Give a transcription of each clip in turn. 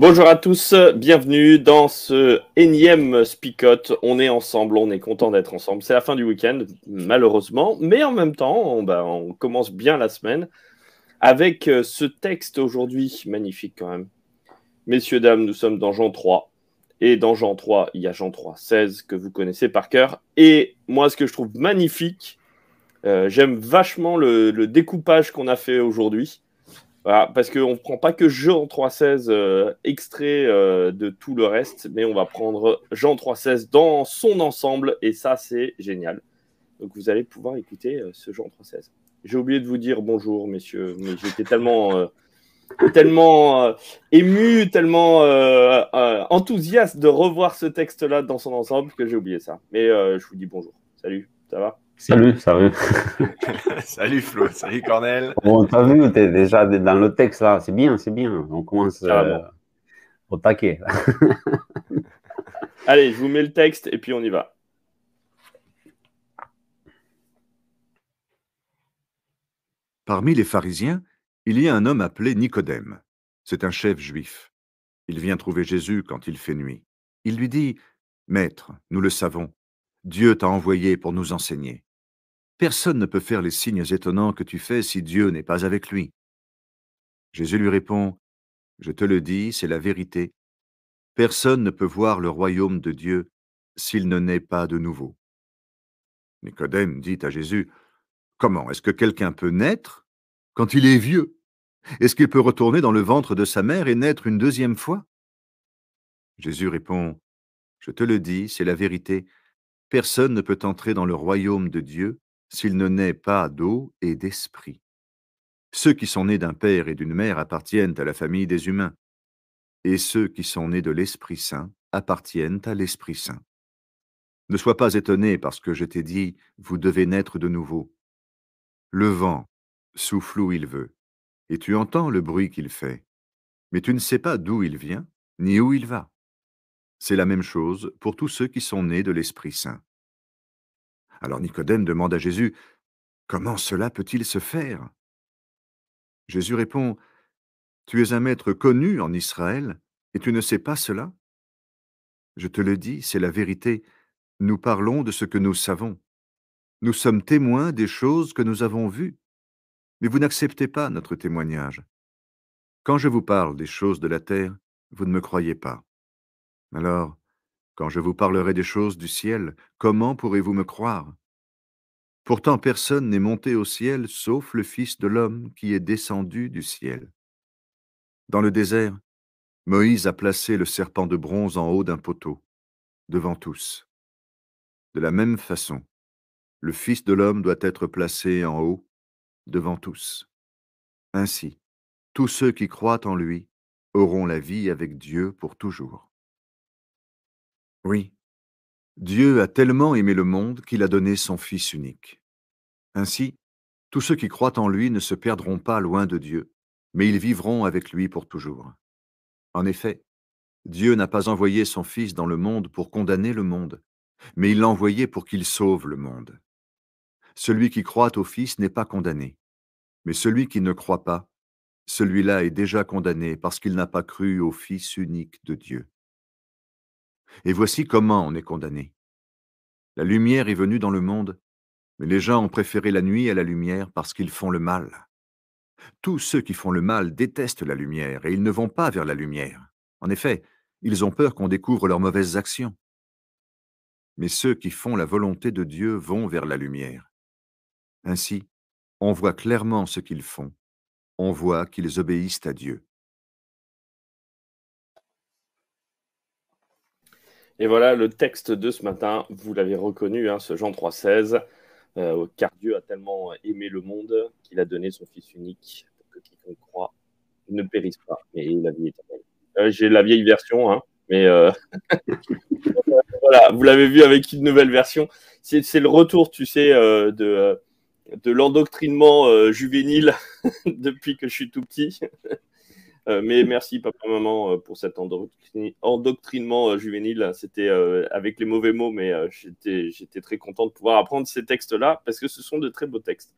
Bonjour à tous, bienvenue dans ce énième Spicot. On est ensemble, on est content d'être ensemble. C'est la fin du week-end, malheureusement, mais en même temps, on, bah, on commence bien la semaine avec euh, ce texte aujourd'hui, magnifique quand même. Messieurs, dames, nous sommes dans Jean 3. Et dans Jean 3, il y a Jean 3, 16 que vous connaissez par cœur. Et moi, ce que je trouve magnifique, euh, j'aime vachement le découpage qu'on a fait aujourd'hui parce qu'on ne prend pas que Jean 3.16 euh, extrait euh, de tout le reste, mais on va prendre Jean 3.16 dans son ensemble, et ça, c'est génial. Donc vous allez pouvoir écouter euh, ce Jean 3.16. J'ai oublié de vous dire bonjour, messieurs, mais j'étais tellement, tellement ému, tellement enthousiaste de revoir ce texte-là dans son ensemble que j'ai oublié ça. Mais je vous dis bonjour. Salut, ça va? Salut, salut. salut Flo, salut Cornel. Bon, t'as vu, t'es déjà dans le texte là, c'est bien, c'est bien. On commence ah, euh, au taquet. Allez, je vous mets le texte et puis on y va. Parmi les pharisiens, il y a un homme appelé Nicodème. C'est un chef juif. Il vient trouver Jésus quand il fait nuit. Il lui dit, Maître, nous le savons, Dieu t'a envoyé pour nous enseigner. Personne ne peut faire les signes étonnants que tu fais si Dieu n'est pas avec lui. Jésus lui répond, Je te le dis, c'est la vérité. Personne ne peut voir le royaume de Dieu s'il ne naît pas de nouveau. Nicodème dit à Jésus, Comment est-ce que quelqu'un peut naître quand il est vieux? Est-ce qu'il peut retourner dans le ventre de sa mère et naître une deuxième fois Jésus répond, Je te le dis, c'est la vérité. Personne ne peut entrer dans le royaume de Dieu s'il ne naît pas d'eau et d'esprit. Ceux qui sont nés d'un père et d'une mère appartiennent à la famille des humains, et ceux qui sont nés de l'Esprit Saint appartiennent à l'Esprit Saint. Ne sois pas étonné parce que je t'ai dit, vous devez naître de nouveau. Le vent souffle où il veut, et tu entends le bruit qu'il fait, mais tu ne sais pas d'où il vient, ni où il va. C'est la même chose pour tous ceux qui sont nés de l'Esprit Saint. Alors Nicodème demande à Jésus, Comment cela peut-il se faire? Jésus répond, Tu es un maître connu en Israël, et tu ne sais pas cela Je te le dis, c'est la vérité, nous parlons de ce que nous savons. Nous sommes témoins des choses que nous avons vues, mais vous n'acceptez pas notre témoignage. Quand je vous parle des choses de la terre, vous ne me croyez pas. Alors, quand je vous parlerai des choses du ciel, comment pourrez-vous me croire? Pourtant personne n'est monté au ciel sauf le Fils de l'homme qui est descendu du ciel. Dans le désert, Moïse a placé le serpent de bronze en haut d'un poteau, devant tous. De la même façon, le Fils de l'homme doit être placé en haut, devant tous. Ainsi, tous ceux qui croient en lui auront la vie avec Dieu pour toujours. Oui, Dieu a tellement aimé le monde qu'il a donné son Fils unique. Ainsi, tous ceux qui croient en lui ne se perdront pas loin de Dieu, mais ils vivront avec lui pour toujours. En effet, Dieu n'a pas envoyé son Fils dans le monde pour condamner le monde, mais il l'a envoyé pour qu'il sauve le monde. Celui qui croit au Fils n'est pas condamné, mais celui qui ne croit pas, celui-là est déjà condamné parce qu'il n'a pas cru au Fils unique de Dieu. Et voici comment on est condamné. La lumière est venue dans le monde, mais les gens ont préféré la nuit à la lumière parce qu'ils font le mal. Tous ceux qui font le mal détestent la lumière et ils ne vont pas vers la lumière. En effet, ils ont peur qu'on découvre leurs mauvaises actions. Mais ceux qui font la volonté de Dieu vont vers la lumière. Ainsi, on voit clairement ce qu'ils font. On voit qu'ils obéissent à Dieu. Et voilà le texte de ce matin. Vous l'avez reconnu, hein, ce Jean 3,16. Euh, car Dieu a tellement aimé le monde qu'il a donné son Fils unique pour que quiconque croit ne périsse pas. Euh, J'ai la vieille version, hein, mais euh, voilà, vous l'avez vu avec une nouvelle version. C'est le retour, tu sais, de l'endoctrinement juvénile depuis que je suis tout petit. Mais merci papa maman pour cet endoctrinement juvénile. C'était avec les mauvais mots, mais j'étais très content de pouvoir apprendre ces textes-là parce que ce sont de très beaux textes.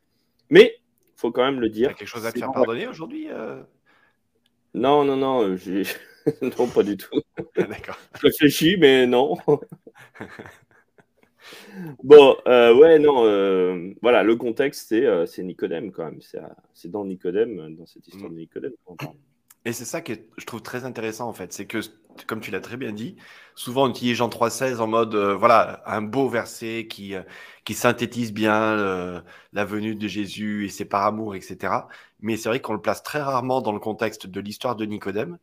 Mais il faut quand même le dire. quelque chose à te faire pardonner aujourd'hui Non, non, non, j'ai non, pas du tout. Ah, d'accord. Je réfléchis, mais non. bon, euh, ouais, non. Euh, voilà, le contexte, c'est euh, Nicodème quand même. C'est dans Nicodème, dans cette histoire de Nicodème Et c'est ça que je trouve très intéressant en fait, c'est que, comme tu l'as très bien dit, souvent on utilise Jean 3,16 en mode, voilà, un beau verset qui, qui synthétise bien la venue de Jésus et ses par amour, etc. Mais c'est vrai qu'on le place très rarement dans le contexte de l'histoire de Nicodème.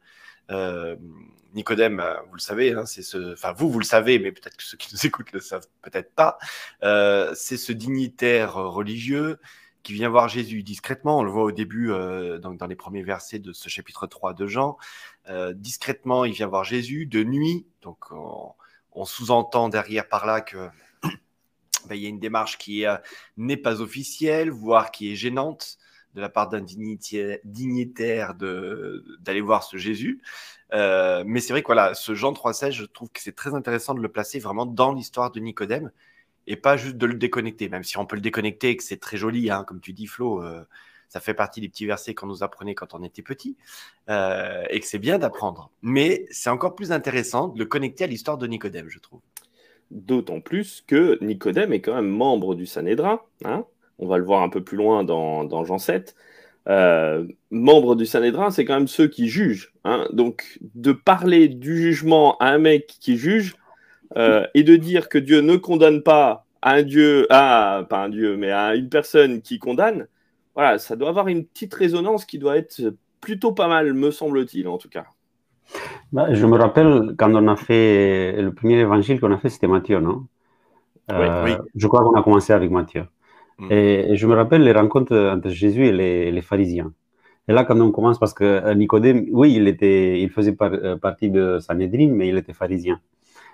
Euh, Nicodème, euh, vous le savez, hein, c'est ce, enfin vous, vous le savez, mais peut-être que ceux qui nous écoutent le savent peut-être pas. Euh, c'est ce dignitaire religieux qui vient voir Jésus discrètement. On le voit au début, donc dans les premiers versets de ce chapitre 3 de Jean. discrètement, il vient voir Jésus de nuit. Donc on, sous-entend derrière par là que ben, il y a une démarche qui n'est pas officielle, voire qui est gênante de la part d'un dignitaire d'aller voir ce Jésus. Euh, mais c'est vrai que voilà, ce Jean 3,16, je trouve que c'est très intéressant de le placer vraiment dans l'histoire de Nicodème et pas juste de le déconnecter, même si on peut le déconnecter et que c'est très joli, hein, comme tu dis Flo, euh, ça fait partie des petits versets qu'on nous apprenait quand on était petit euh, et que c'est bien d'apprendre. Mais c'est encore plus intéressant de le connecter à l'histoire de Nicodème, je trouve. D'autant plus que Nicodème est quand même membre du Sanhédrin, hein on va le voir un peu plus loin dans, Jean 7, euh, membres du Sanhédrin, c'est quand même ceux qui jugent. Hein. Donc, de parler du jugement à un mec qui juge euh, et de dire que Dieu ne condamne pas à un Dieu, à, pas un Dieu, mais à une personne qui condamne, voilà, ça doit avoir une petite résonance qui doit être plutôt pas mal, me semble-t-il, en tout cas. Bah, je me rappelle quand on a fait le premier évangile qu'on a fait, c'était Matthieu, non? Oui, oui. Euh, je crois qu'on a commencé avec Matthieu. Mm. Et, je me rappelle les rencontres entre Jésus et les, pharisiens. Et là, quand on commence, parce que Nicodème, oui, il, était, il faisait euh, partie de Sanhedrin, mais il était pharisien.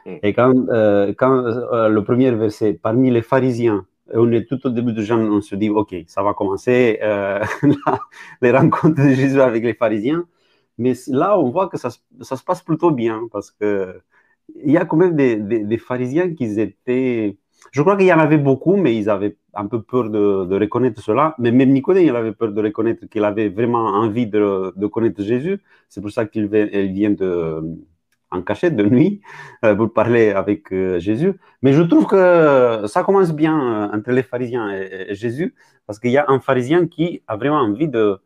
Mm. Et quand, euh, quand le premier verset, parmi les pharisiens, on est tout au début de Jean, on se dit, OK, ça va commencer les rencontres de Jésus avec les pharisiens. Mais là, on voit que ça, se passe plutôt bien, parce que il y a quand même des pharisiens qui étaient je crois qu'il y en avait beaucoup, mais ils avaient un peu peur de, reconnaître cela. Mais même Nicodème, il avait peur de reconnaître qu'il avait vraiment envie de, connaître Jésus. C'est pour ça qu'il vient de, en cachette de nuit euh, pour parler avec euh, Jésus. Mais je trouve que ça commence bien euh, entre les pharisiens et, Jésus, parce qu'il y a un pharisien qui a vraiment envie de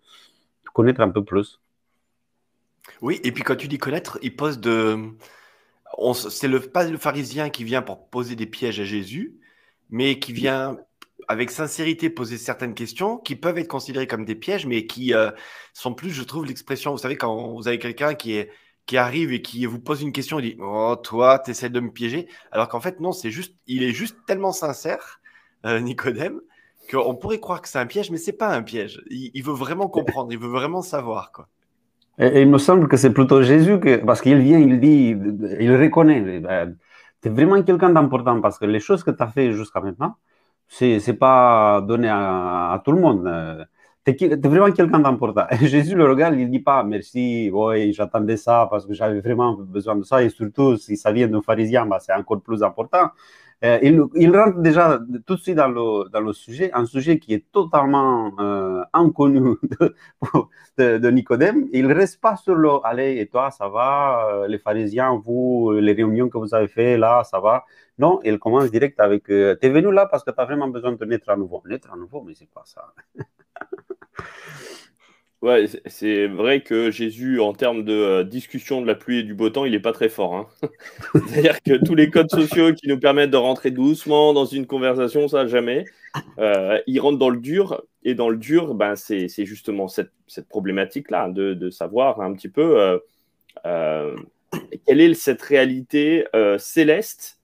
connaître un peu plus. Oui, et puis quand tu dis connaître, il pose de c'est le, pas le pharisien qui vient pour poser des pièges à Jésus, mais qui vient avec sincérité poser certaines questions qui peuvent être considérées comme des pièges, mais qui euh, sont plus, je trouve, l'expression. Vous savez, quand vous avez quelqu'un qui, est, qui arrive et qui vous pose une question, il dit Oh, toi, tu essaies de me piéger. Alors qu'en fait, non, c'est juste, il est juste tellement sincère, euh, Nicodème, qu'on pourrait croire que c'est un piège, mais c'est pas un piège. Il, veut vraiment comprendre, il veut vraiment savoir. quoi. Et, il me semble que c'est plutôt Jésus, que, parce qu'il vient, il dit, il reconnaît, ben, tu es vraiment quelqu'un d'important, parce que les choses que tu as fait jusqu'à maintenant, c'est pas donné à, à, tout le monde. Tu es, vraiment quelqu'un d'important. Jésus le regarde, il ne dit pas merci, oui, j'attendais ça parce que j'avais vraiment besoin de ça, et surtout si ça vient d'un pharisien, ben, c'est encore plus important. Euh, il, rentre déjà tout de suite dans le, dans le sujet, un sujet qui est totalement euh, inconnu de, Nicodème. Il ne reste pas sur le allez, et toi, ça va, euh, les pharisiens, vous, les réunions que vous avez fait là, ça va. Non, il commence direct avec tu es venu là parce que tu as vraiment besoin de naître à nouveau. Naître à nouveau, mais c'est pas ça. Ouais, c'est vrai que Jésus, en termes de euh, discussion de la pluie et du beau temps, il n'est pas très fort. Hein. C'est-à-dire que tous les codes sociaux qui nous permettent de rentrer doucement dans une conversation, ça, jamais. Euh, il rentre dans le dur. Et dans le dur, ben, c'est justement cette, problématique-là de, savoir un petit peu euh, quelle est cette réalité céleste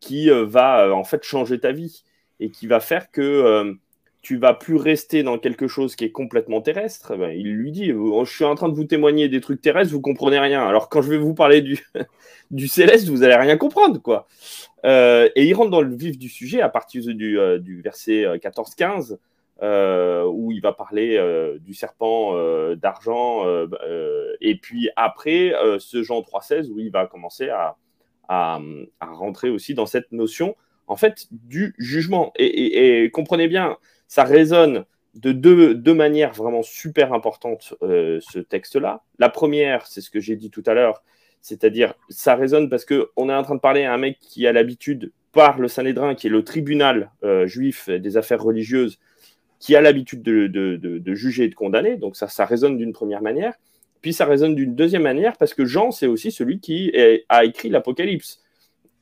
qui va en fait changer ta vie et qui va faire que tu vas plus rester dans quelque chose qui est complètement terrestre. Ben, il lui dit Je suis en train de vous témoigner des trucs terrestres, vous comprenez rien. Alors quand je vais vous parler du, du céleste, vous allez rien comprendre. quoi. Euh, et il rentre dans le vif du sujet à partir du, euh, du verset 14-15, euh, où il va parler du serpent d'argent. et puis après, ce Jean 3-16, où il va commencer à, à, à, rentrer aussi dans cette notion en fait du jugement. et comprenez bien, ça résonne de deux, manières vraiment super importantes, euh, ce texte-là. La première, c'est ce que j'ai dit tout à l'heure, c'est-à-dire ça résonne parce qu'on est en train de parler à un mec qui a l'habitude, par le Sanhédrin, qui est le tribunal euh, juif des affaires religieuses, qui a l'habitude de, juger et de condamner. Donc ça, ça résonne d'une première manière. Puis ça résonne d'une deuxième manière parce que Jean, c'est aussi celui qui a écrit l'Apocalypse.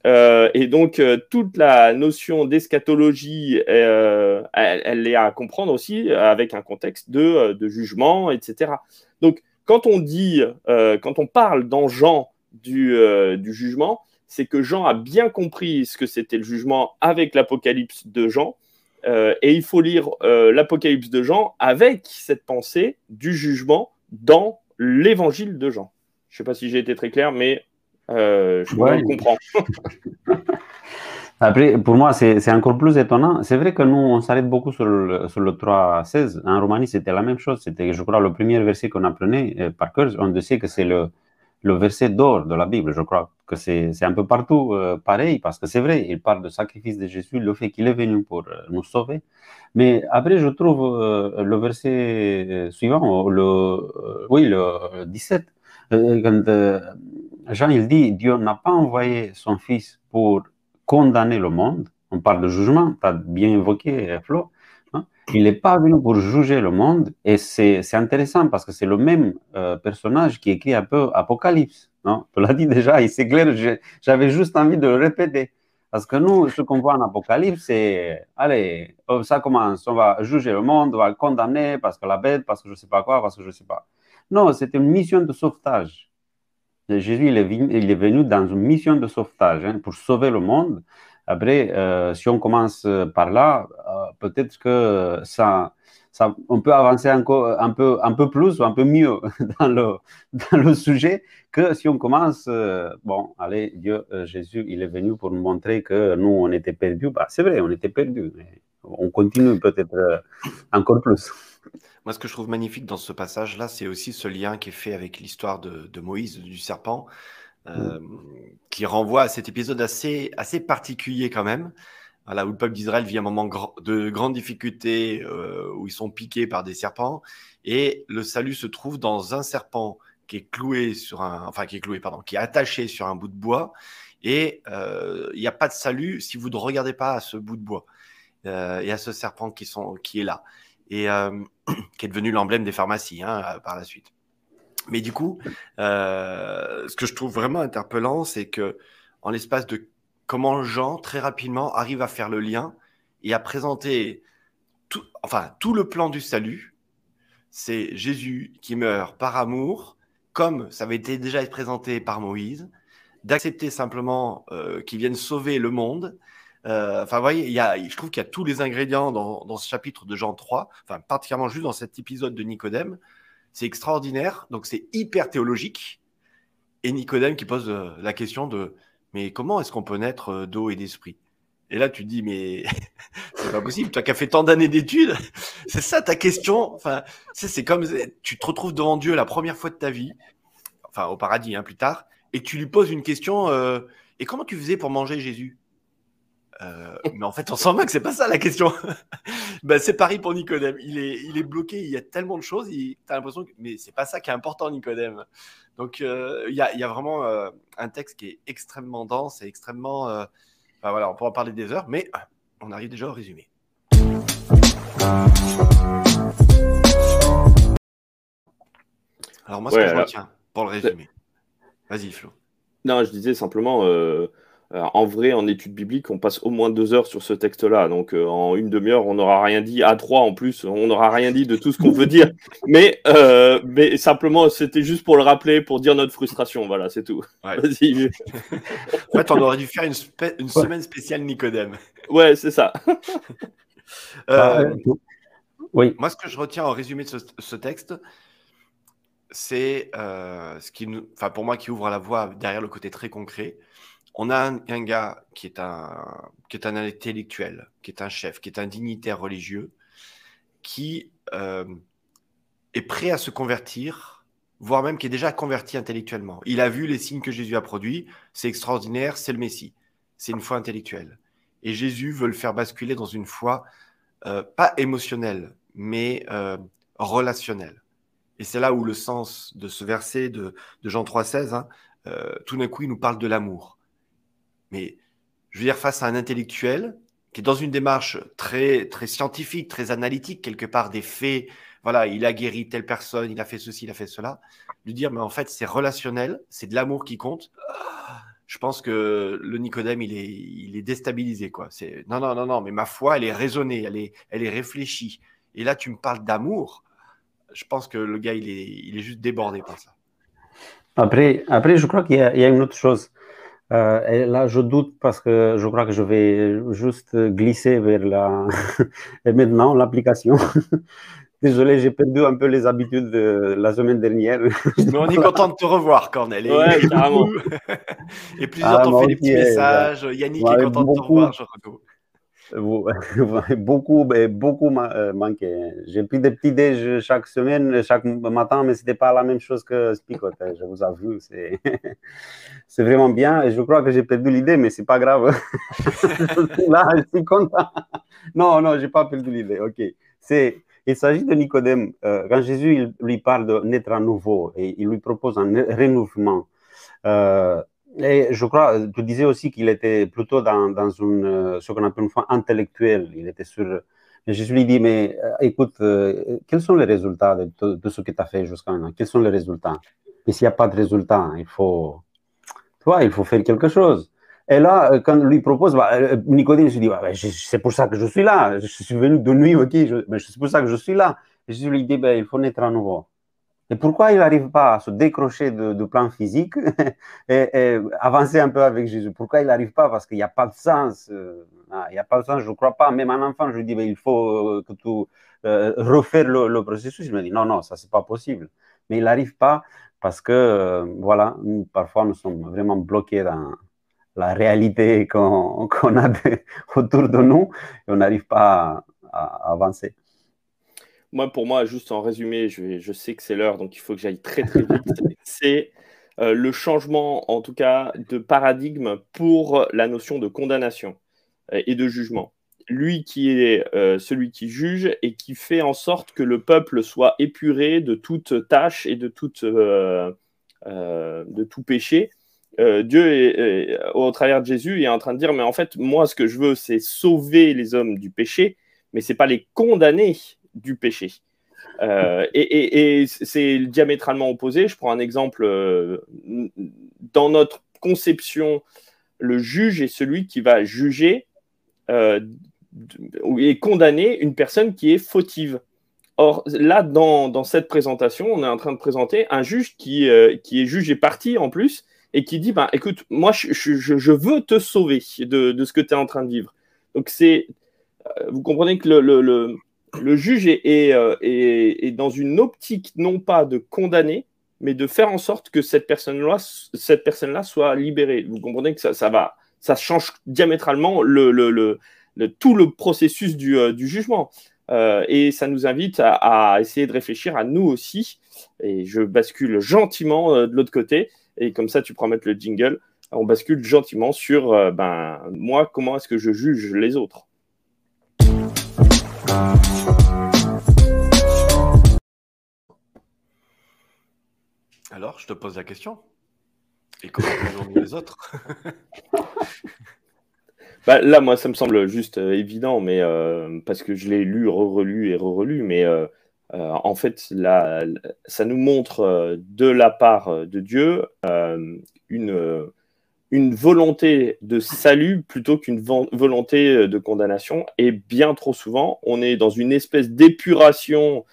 Euh, et donc, euh, toute la notion d'eschatologie, euh, elle, est à comprendre aussi avec un contexte de, jugement, etc. Donc, quand on dit, quand on parle dans Jean du jugement, c'est que Jean a bien compris ce que c'était le jugement avec l'Apocalypse de Jean. et il faut lire l'Apocalypse de Jean avec cette pensée du jugement dans l'Évangile de Jean. Je ne sais pas si j'ai été très clair, mais euh, je comprends. Après, pour moi, c'est encore plus étonnant. C'est vrai que nous, on s'arrête beaucoup sur le, sur le 3.16. En Roumanie, c'était la même chose. C'était, je crois, le premier verset qu'on apprenait euh, par cœur. On sait que c'est le, le verset d'or de la Bible. Je crois que c'est un peu partout euh, pareil, parce que c'est vrai, il parle du sacrifice de Jésus, le fait qu'il est venu pour nous sauver. Mais après, je trouve le verset suivant, le, oui, le 17, quand Jean, il dit, Dieu n'a pas envoyé son Fils pour condamner le monde. On parle de jugement, tu as bien évoqué, Flo. Hein. Il n'est pas venu pour juger le monde. Et c'est intéressant parce que c'est le même euh, personnage qui écrit un peu Apocalypse. Tu l'as dit déjà, il s'éclaire. J'avais juste envie de le répéter. Parce que nous, ce qu'on voit en Apocalypse, c'est, allez, oh, ça commence, on va juger le monde, on va le condamner parce que la bête, parce que je ne sais pas quoi, parce que je ne sais pas. Non, c'est une mission de sauvetage. Jésus, il est, venu, dans une mission de sauvetage hein, pour sauver le monde. Après, euh, si on commence par là, euh, peut-être que ça, ça, on peut avancer encore un peu, un peu plus ou un peu mieux dans le, dans le sujet que si on commence, euh, bon, allez, Dieu, Jésus, il est venu pour nous montrer que nous, on était perdus. Bah, c'est vrai, on était perdus, mais on continue peut-être encore plus. Moi, ce que je trouve magnifique dans ce passage-là, c'est aussi ce lien qui est fait avec l'histoire de, Moïse, du serpent, euh, mm. qui renvoie à cet épisode assez, assez particulier quand même, voilà, où le peuple d'Israël vit un moment de grande difficulté, euh, où ils sont piqués par des serpents, et le salut se trouve dans un serpent qui est cloué sur un, enfin qui est cloué, pardon, qui est attaché sur un bout de bois, et euh, il n'y a pas de salut si vous ne regardez pas à ce bout de bois et à ce serpent qui, sont, qui est là et euh, qui est devenu l'emblème des pharmacies hein, euh, par la suite. Mais du coup, euh, ce que je trouve vraiment interpellant, c'est que en l'espace de comment Jean très rapidement arrive à faire le lien et à présenter tout, enfin tout le plan du salut. C'est Jésus qui meurt par amour, comme ça avait été déjà présenté par Moïse, d'accepter simplement qu'il vienne sauver le monde enfin, vous voyez, y a, je trouve qu'il y a tous les ingrédients dans, dans, ce chapitre de Jean 3, enfin, particulièrement juste dans cet épisode de Nicodème. C'est extraordinaire, donc c'est hyper théologique. Et Nicodème qui pose euh, la question de mais comment est-ce qu'on peut naître euh, d'eau et d'esprit? Et là, tu te dis mais c'est pas possible. Toi qui as fait tant d'années d'études, c'est ça ta question? Enfin, c'est comme tu te retrouves devant Dieu la première fois de ta vie, enfin au paradis hein, plus tard, et tu lui poses une question. Euh, et comment tu faisais pour manger Jésus? Euh, mais en fait, on sent bien que c'est pas ça la question. ben, c'est pareil pour Nicodème. Il est, il est bloqué. Il y a tellement de choses. Tu as l'impression que, mais c'est pas ça qui est important, Nicodème. Donc, euh, il y, a, y, a, vraiment euh, un texte qui est extrêmement dense et extrêmement. Voilà, on pourra en parler des heures, mais on arrive déjà au résumé. Alors, moi, ce que je retiens pour le résumé. Vas-y, Flo. Non, je disais simplement en vrai, en études bibliques, on passe au moins deux heures sur ce texte-là. Donc, euh, en une demi-heure, on n'aura rien dit. À trois, en plus, on n'aura rien dit de tout ce qu'on veut dire. Mais, euh, mais simplement, c'était juste pour le rappeler, pour dire notre frustration. Voilà, c'est tout. Vas-y. en fait, on aurait dû faire une, une semaine spéciale Nicodème. Ouais, c'est ça. Oui. Moi, ce que je retiens en résumé de ce, texte, c'est ce qui nous, enfin, pour moi, qui ouvre la voie derrière le côté très concret on a un, gars qui est un, qui est un intellectuel, qui est un chef, qui est un dignitaire religieux, qui euh, est prêt à se convertir, voire même qui est déjà converti intellectuellement. Il a vu les signes que Jésus a produits, c'est extraordinaire, c'est le Messie. C'est une foi intellectuelle. Et Jésus veut le faire basculer dans une foi euh, pas émotionnelle, mais euh, relationnelle. Et c'est là où le sens de ce verset de, Jean 3,16, hein, tout d'un coup, il nous parle de l'amour. Mais je veux dire, face à un intellectuel qui est dans une démarche très, très scientifique, très analytique, quelque part des faits, voilà, il a guéri telle personne, il a fait ceci, il a fait cela, lui dire, mais en fait, c'est relationnel, c'est de l'amour qui compte. Je pense que le Nicodème, il est, il est déstabilisé, quoi. C'est non, non, non, non, mais ma foi, elle est raisonnée, elle est, elle est réfléchie. Et là, tu me parles d'amour. Je pense que le gars, il est, il est juste débordé par ça. Après, après je crois qu'il y, y, a une autre chose. Euh, et là, je doute parce que je crois que je vais juste glisser vers la. et maintenant, l'application. Désolé, j'ai perdu un peu les habitudes de la semaine dernière. Mais on est content de te revoir, Cornel. Et, ouais, carrément. et plusieurs ah, t'ont fait des petits messages. Yannick est content de te revoir, je beaucoup, ben, beaucoup euh, manqué. J'ai pris des petits déj chaque semaine, chaque matin, mais c'était pas la même chose que Spicot, hein, je vous avoue. C'est, vraiment bien je crois que j'ai perdu l'idée, mais c'est pas grave. Là, je suis content. Non, non, j'ai pas perdu l'idée. Ok. Il s'agit de Nicodème. Euh, quand Jésus lui parle de naître à nouveau et il lui propose un renouvellement. Euh, et je crois, tu disais aussi qu'il était plutôt dans, dans une, euh, ce qu'on appelle une foi intellectuelle. Il était sur. Jésus lui dit, mais euh, écoute, euh, quels sont les résultats de, de ce que tu as fait jusqu'à maintenant? Quels sont les résultats? Et s'il n'y a pas de résultats, il faut, toi, il faut faire quelque chose. Et là, quand lui propose, bah, Nicodème se dit, c'est pour ça que je suis là. Je suis venu de nuit, ok, c'est pour ça que je suis là. Jésus lui dit, bah, il faut naître à nouveau. Et pourquoi il n'arrive pas à se décrocher du plan physique et, avancer un peu avec Jésus? Pourquoi il n'arrive pas? Parce qu'il n'y a pas de sens. Euh, ah, il n'y a pas de sens, je ne crois pas. Même un enfant, je lui dis, il faut euh, que tu euh, refaire le, processus. Il me dit, non, non, ça, c'est pas possible. Mais il n'arrive pas parce que, voilà, parfois, nous sommes vraiment bloqués dans la réalité qu'on a autour de nous et on n'arrive pas à avancer. Moi, pour moi, juste en résumé, je, je sais que c'est l'heure, donc il faut que j'aille très très vite. c'est euh, le changement, en tout cas, de paradigme pour la notion de condamnation euh, et de jugement. Lui qui est euh, celui qui juge et qui fait en sorte que le peuple soit épuré de toute tâche et de, toute, de tout péché. Dieu, est, au travers de Jésus, est en train de dire, mais en fait, moi, ce que je veux, c'est sauver les hommes du péché, mais c'est pas les condamner du péché. Euh, et, c'est diamétralement opposé. Je prends un exemple. Euh, dans notre conception, le juge est celui qui va juger euh, et condamner une personne qui est fautive. Or, là, dans, cette présentation, on est en train de présenter un juge qui, qui est juge et parti en plus et qui dit ben, écoute, moi, je, veux te sauver de, ce que tu es en train de vivre. Donc, c'est. Vous comprenez que le juge euh, est, dans une optique non pas de condamner, mais de faire en sorte que cette personne-là cette personne soit libérée. Vous comprenez que ça, va, ça change diamétralement le, tout le processus du, euh, jugement. Euh, et ça nous invite à, essayer de réfléchir à nous aussi. Et je bascule gentiment de l'autre côté. Et comme ça, tu pourras mettre le jingle. On bascule gentiment sur ben, moi, comment est-ce que je juge les autres? Alors, je te pose la question. Et comment les autres? Bah, Là, moi, ça me semble juste euh, évident, mais euh, parce que je l'ai lu, re-relu et re-relu, mais euh, en fait, ça nous montre de la part de Dieu une, une volonté de salut plutôt qu'une volonté euh, de condamnation. Et bien trop souvent, on est dans une espèce d'épuration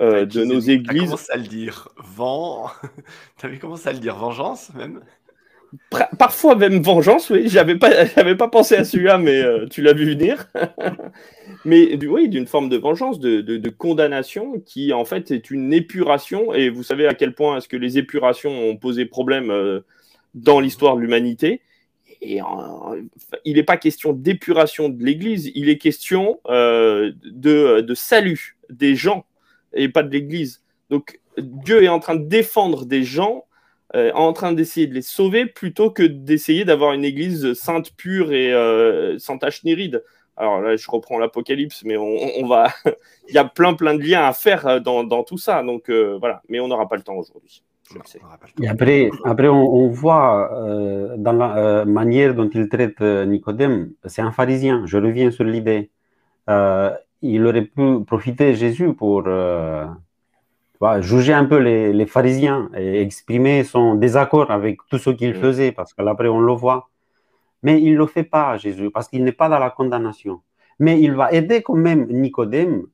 euh, de nos églises. Tu commencé à le dire. Vent. tu avais commencé à le dire. Vengeance, même Parfois même vengeance, oui. J'avais pas, j'avais pas pensé à celui-là, mais euh, tu l'as vu venir. mais oui, d'une forme de vengeance, de, de, condamnation, qui en fait est une épuration. Et vous savez à quel point est-ce que les épurations ont posé problème dans l'histoire de l'humanité. Et il n'est pas question d'épuration de l'Église, il est question euh, de, salut des gens et pas de l'Église. Donc Dieu est en train de défendre des gens, euh, en train d'essayer de les sauver plutôt que d'essayer d'avoir une Église sainte, pure et euh, sans tache ni ride. Alors là, je reprends l'Apocalypse, mais on, on va, il y a plein plein de liens à faire dans, dans tout ça. Donc voilà, mais on n'aura pas le temps aujourd'hui. Et après, après on, voit euh, dans la euh, manière dont il traite euh, Nicodème, c'est un pharisien. Je reviens sur l'idée. il aurait pu profiter de Jésus pour juger un peu les, pharisiens et exprimer son désaccord avec tout ce qu'il mm. faisait, parce qu'après on le voit. Mais il ne le fait pas, Jésus, parce qu'il n'est pas dans la condamnation. Mais il va aider quand même Nicodème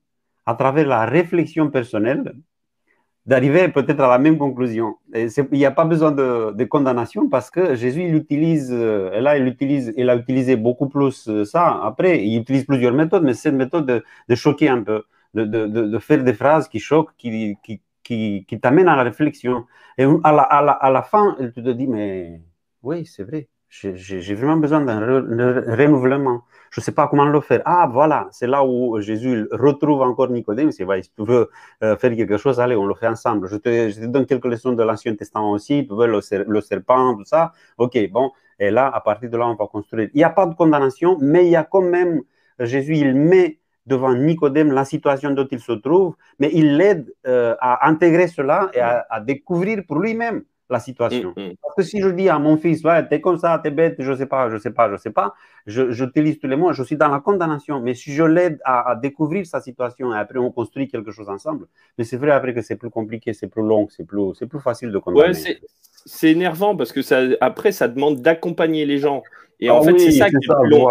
à travers la réflexion personnelle d'arriver peut-être à la même conclusion. il n'y a pas besoin de, condamnation parce que Jésus, il utilise, euh, et là, il, utilise, il a utilisé beaucoup plus euh, ça. Après, il utilise plusieurs méthodes, mais c'est une méthode de, choquer un peu, de, de, faire des phrases qui choquent, qui, qui, qui, qui t'amènent à la réflexion. Et à la, à la, à la fin, tu te dis, mais oui, c'est vrai. J'ai vraiment besoin d'un renouvellement. Je ne sais pas comment le faire. Ah, voilà, c'est là où Jésus retrouve encore Nicodème. Si tu veux faire quelque chose, allez, on le fait ensemble. Je te, donne quelques leçons de l'Ancien Testament aussi. Tu veux le, serpent, tout ça. OK, bon. Et là, à partir de là, on va construire. Il n'y a pas de condamnation, mais il y a quand même, Jésus, il met devant Nicodème la situation dont il se trouve, mais il l'aide euh, à intégrer cela et à découvrir pour lui-même la situation. Mm, mm. Parce que si je dis à mon fils, ouais, t'es comme ça, t'es bête, je sais pas, je sais pas, je sais pas, j'utilise tous les mots, je suis dans la condamnation. Mais si je l'aide à, découvrir sa situation et après on construit quelque chose ensemble, mais c'est vrai après que c'est plus compliqué, c'est plus long, c'est plus, c'est plus facile de condamner. Ouais, c'est énervant parce que ça, après, ça demande d'accompagner les gens. Et en ah fait, c'est ça qui est plus long.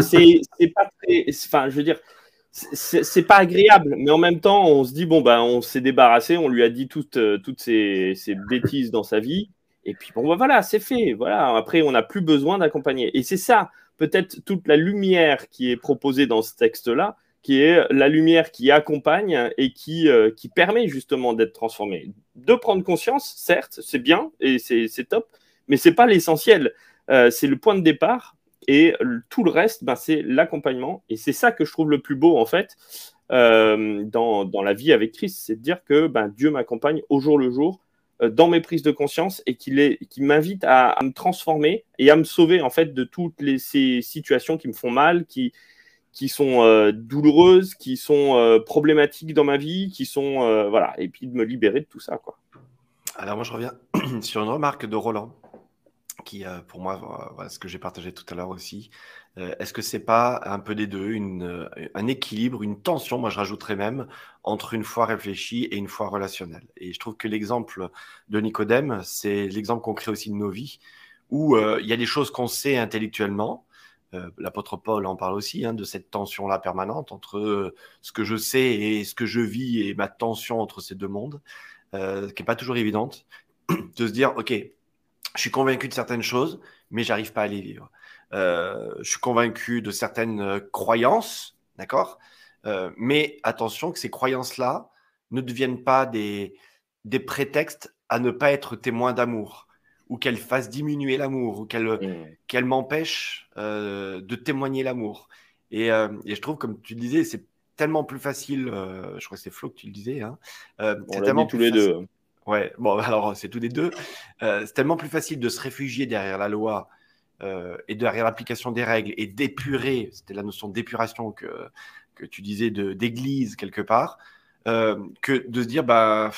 C'est pas très. Enfin, je veux dire, c'est pas agréable, mais en même temps, on se dit bon bah on s'est débarrassé, on lui a dit toutes euh, toutes ces, bêtises dans sa vie, et puis bon bah, voilà, c'est fait, voilà. Après, on n'a plus besoin d'accompagner. Et c'est ça, peut-être toute la lumière qui est proposée dans ce texte-là, qui est la lumière qui accompagne et qui euh, qui permet justement d'être transformé, de prendre conscience, certes, c'est bien et c'est top, mais c'est pas l'essentiel. Euh, c'est le point de départ et tout le reste, ben, c'est l'accompagnement. Et c'est ça que je trouve le plus beau, en fait, euh, dans, dans, la vie avec Christ. C'est de dire que ben, Dieu m'accompagne au jour le jour euh, dans mes prises de conscience et qu'il qui m'invite à, me transformer et à me sauver, en fait, de toutes ces situations qui me font mal, qui, qui sont euh, douloureuses, qui sont problématiques dans ma vie, qui sont. voilà. Et puis de me libérer de tout ça, quoi. Alors, moi, je reviens sur une remarque de Roland qui, euh, pour moi, ce que j'ai partagé tout à l'heure aussi. Euh, est-ce que c'est pas un peu des deux, euh, un équilibre, une tension, moi je rajouterais même, entre une foi réfléchie et une foi relationnelle? Et je trouve que l'exemple de Nicodème, c'est l'exemple qu'on crée aussi de nos vies, où il y a des choses qu'on sait intellectuellement. L'apôtre Paul en parle aussi, hein, de cette tension-là permanente entre ce que je sais et ce que je vis et ma tension entre ces deux mondes, qui n'est pas toujours évidente, de se dire, OK, je suis convaincu de certaines choses, mais j'arrive pas à les vivre. Euh, je suis convaincu de certaines euh, croyances, d'accord? Euh, Mais attention que ces croyances-là ne deviennent pas des, des prétextes à ne pas être témoin d'amour, ou qu'elles fassent diminuer l'amour, ou qu'elles mmh. m'empêchent de témoigner l'amour. Et, et, je trouve, comme tu le disais, c'est tellement plus facile, je crois que c'est Flo que tu le disais, hein, c'est tellement tous les deux. Ouais, bon, alors c'est tous les deux. Euh, c'est tellement plus facile de se réfugier derrière la loi euh, et derrière l'application des règles et d'épurer, c'était la notion d'épuration que, que tu disais d'église quelque part, euh, que de se dire, bah,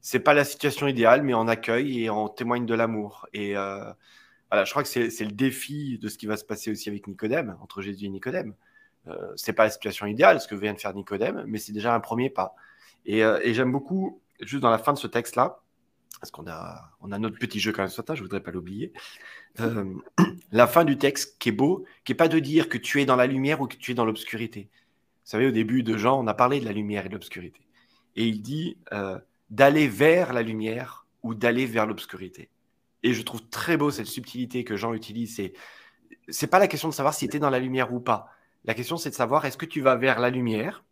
c'est pas la situation idéale, mais on accueille et on témoigne de l'amour. Et voilà, je crois que c'est le défi de ce qui va se passer aussi avec Nicodème, entre Jésus et Nicodème. c'est pas la situation idéale, ce que vient de faire Nicodème, mais c'est déjà un premier pas. Et, et j'aime beaucoup juste dans la fin de ce texte-là, parce qu'on a, on a notre petit jeu quand même ce matin, je ne voudrais pas l'oublier. Euh, la fin du texte qui est beau, qui n'est pas de dire que tu es dans la lumière ou que tu es dans l'obscurité. Vous savez, au début de Jean, on a parlé de la lumière et de l'obscurité. Et il dit euh, d'aller vers la lumière ou d'aller vers l'obscurité. Et je trouve très beau cette subtilité que Jean utilise. C'est, c'est pas la question de savoir si tu es dans la lumière ou pas. La question, c'est de savoir est-ce que tu vas vers la lumière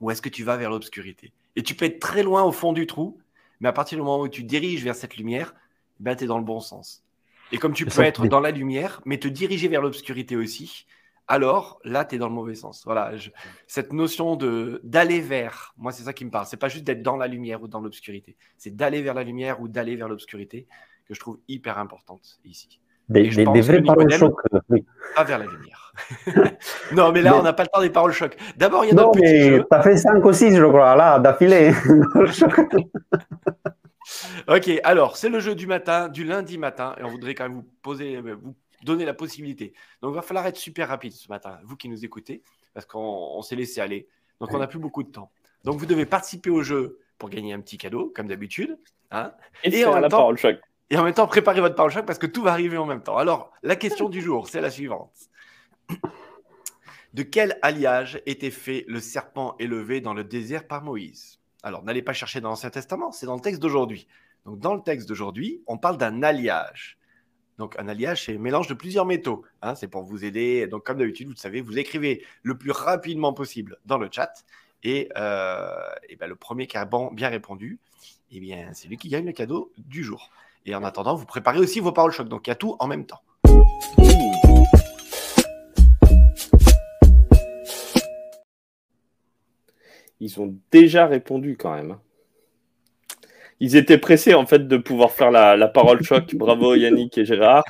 ou est-ce que tu vas vers l'obscurité? Et tu peux être très loin au fond du trou, mais à partir du moment où tu diriges vers cette lumière, ben, tu es dans le bon sens. Et comme tu peux être dans la lumière, mais te diriger vers l'obscurité aussi, alors là, tu es dans le mauvais sens. Voilà, cette notion de d'aller vers, moi, c'est ça qui me parle. C'est pas juste d'être dans la lumière ou dans l'obscurité, c'est d'aller vers la lumière ou d'aller vers l'obscurité que je trouve hyper importante ici. Des, vraies paroles choc. Pas vers la lumière. non, mais là, on n'a pas le temps des paroles choc. D'abord, il y a notre petit jeu. as fait 5 ou 6, je crois, là, d'affilée. ok, alors, c'est le jeu du matin, du lundi matin, et on voudrait quand même vous poser, euh, vous donner la possibilité. Donc, il va falloir être super rapide ce matin, vous qui nous écoutez, parce qu'on s'est laissé aller. Donc, on n'a plus beaucoup de temps. Donc, vous devez participer au jeu pour gagner un petit cadeau, comme d'habitude. Hein et, en la parole choc. Et en même temps, préparez votre parole choc parce que tout va arriver en même temps. Alors, la question du jour, c'est la suivante. De quel alliage était fait le serpent élevé dans le désert par Moïse? Alors, n'allez pas chercher dans l'Ancien Testament, c'est dans le texte d'aujourd'hui. Donc, dans le texte d'aujourd'hui, on parle d'un alliage. Donc, un alliage, c'est un mélange de plusieurs métaux. Hein, c'est pour vous aider. Donc, comme d'habitude, vous savez, vous écrivez le plus rapidement possible dans le chat. Et, euh, ben, le premier qui a bien répondu, eh bien, c'est lui qui gagne le cadeau du jour. Et en attendant, vous préparez aussi vos paroles choc. Donc il y a tout en même temps. Ils ont déjà répondu quand même. Ils étaient pressés en fait de pouvoir faire la, parole choc. Bravo Yannick et Gérard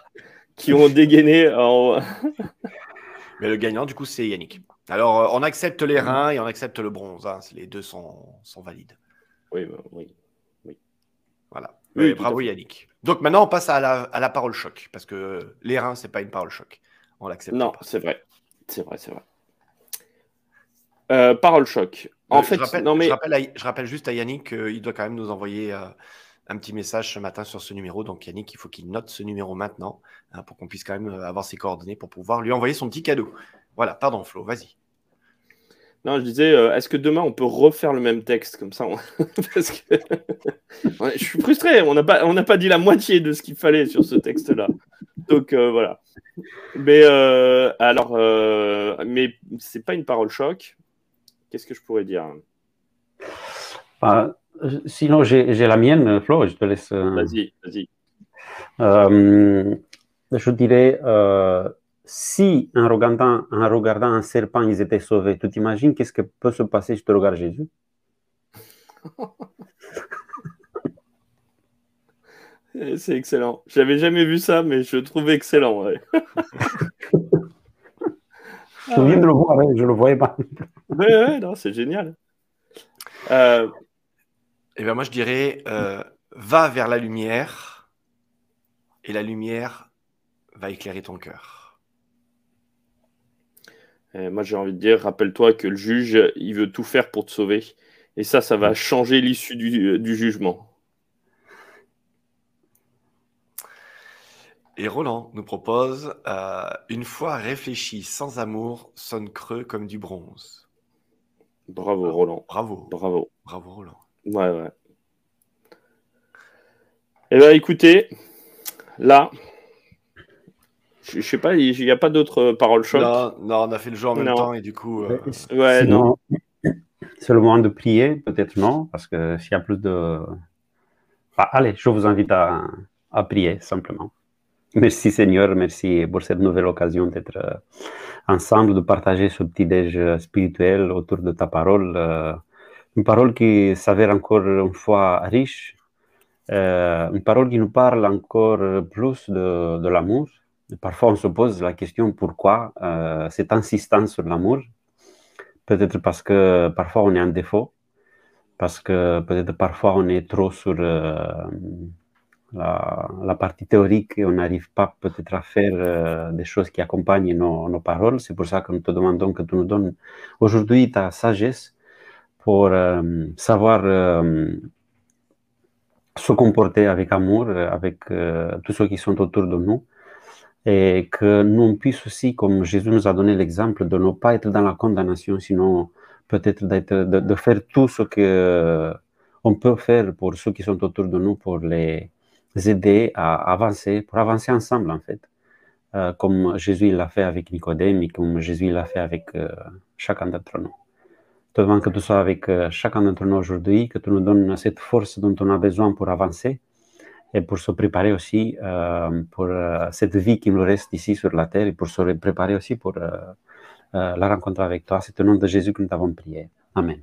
qui ont dégainé. En... Mais le gagnant du coup c'est Yannick. Alors euh, on accepte les reins et on accepte le bronze. Hein. Les deux sont, sont valides. Oui, bah, oui, oui. Voilà. Oui, bravo Yannick. Donc maintenant, on passe à la, parole choc, parce que les reins, c'est pas une parole choc. On l'accepte. Non, c'est vrai. C'est vrai, c'est vrai. Euh, parole choc. En fait, je rappelle, non, mais... je, rappelle juste à Yannick qu'il doit quand même nous envoyer euh, un petit message ce matin sur ce numéro. Donc Yannick, il faut qu'il note ce numéro maintenant hein, pour qu'on puisse quand même euh, avoir ses coordonnées pour pouvoir lui envoyer son petit cadeau. Voilà, pardon Flo, vas-y. Non, je disais, euh, est-ce que demain on peut refaire le même texte comme ça Parce que je suis frustré, on n'a pas, on pas dit la moitié de ce qu'il fallait sur ce texte-là. Donc euh, voilà. Mais euh, alors, mais c'est pas une parole choc. Qu'est-ce que je pourrais dire? Bah, Sinon, j'ai la mienne, Flo, je te laisse. Vas-y, vas-y. je dirais si en regardant, en regardant un serpent, ils étaient sauvés, tu t'imagines qu'est-ce que peut se passer si tu regardes Jésus? C'est excellent. J'avais jamais vu ça, mais je trouve excellent. Ouais. je viens de le voir, je ne le voyais pas. Oui, ouais, non, c'est génial. Euh... Eh bien, moi, je dirais euh, va vers la lumière et la lumière va éclairer ton cœur moi, j'ai envie de dire, rappelle-toi que le juge, il veut tout faire pour te sauver. Et ça, ça va changer l'issue du, jugement. Et Roland nous propose euh, Une fois réfléchi sans amour, sonne creux comme du bronze. Bravo, Roland. Bravo. Bravo. Bravo, Roland. Ouais, ouais. Eh bien, écoutez, là, je, sais pas, il n'y a pas d'autres paroles choc. Non, non, on a fait le jeu en même temps et du coup. Euh, ouais, non. C'est le moment de prier, peut-être non, parce que s'il y a plus de. allez, je vous invite à, à, prier simplement. Merci Seigneur, merci pour cette nouvelle occasion d'être euh, ensemble, de partager ce petit déj spirituel autour de ta parole. Euh, une parole qui s'avère encore une fois riche, une parole qui nous parle encore plus de, de l'amour, Parfois, on se pose la question pourquoi euh, cette insistance sur l'amour? Peut-être parce que parfois on est en défaut, parce que peut-être parfois on est trop sur euh, la, partie théorique et on n'arrive pas peut-être à faire euh, des choses qui accompagnent nos, nos paroles. C'est pour ça que nous te demandons que tu nous donnes aujourd'hui ta sagesse pour savoir se comporter avec amour avec tous ceux qui sont autour de nous et que nous puissions aussi, comme Jésus nous a donné l'exemple, de ne pas être dans la condamnation, sinon peut-être de, de, faire tout ce que on peut faire pour ceux qui sont autour de nous, pour les aider à avancer, pour avancer ensemble en fait, euh, comme Jésus l'a fait avec Nicodème et comme Jésus l'a fait avec euh, chacun d'entre nous. Te demande que tu sois avec euh, chacun d'entre nous aujourd'hui, que tu nous donnes cette force dont on a besoin pour avancer et pour se préparer aussi pour cette vie qui nous reste ici sur la terre et pour se préparer aussi pour la rencontre avec toi. C'est au nom de Jésus que nous t'avons prié. Amen.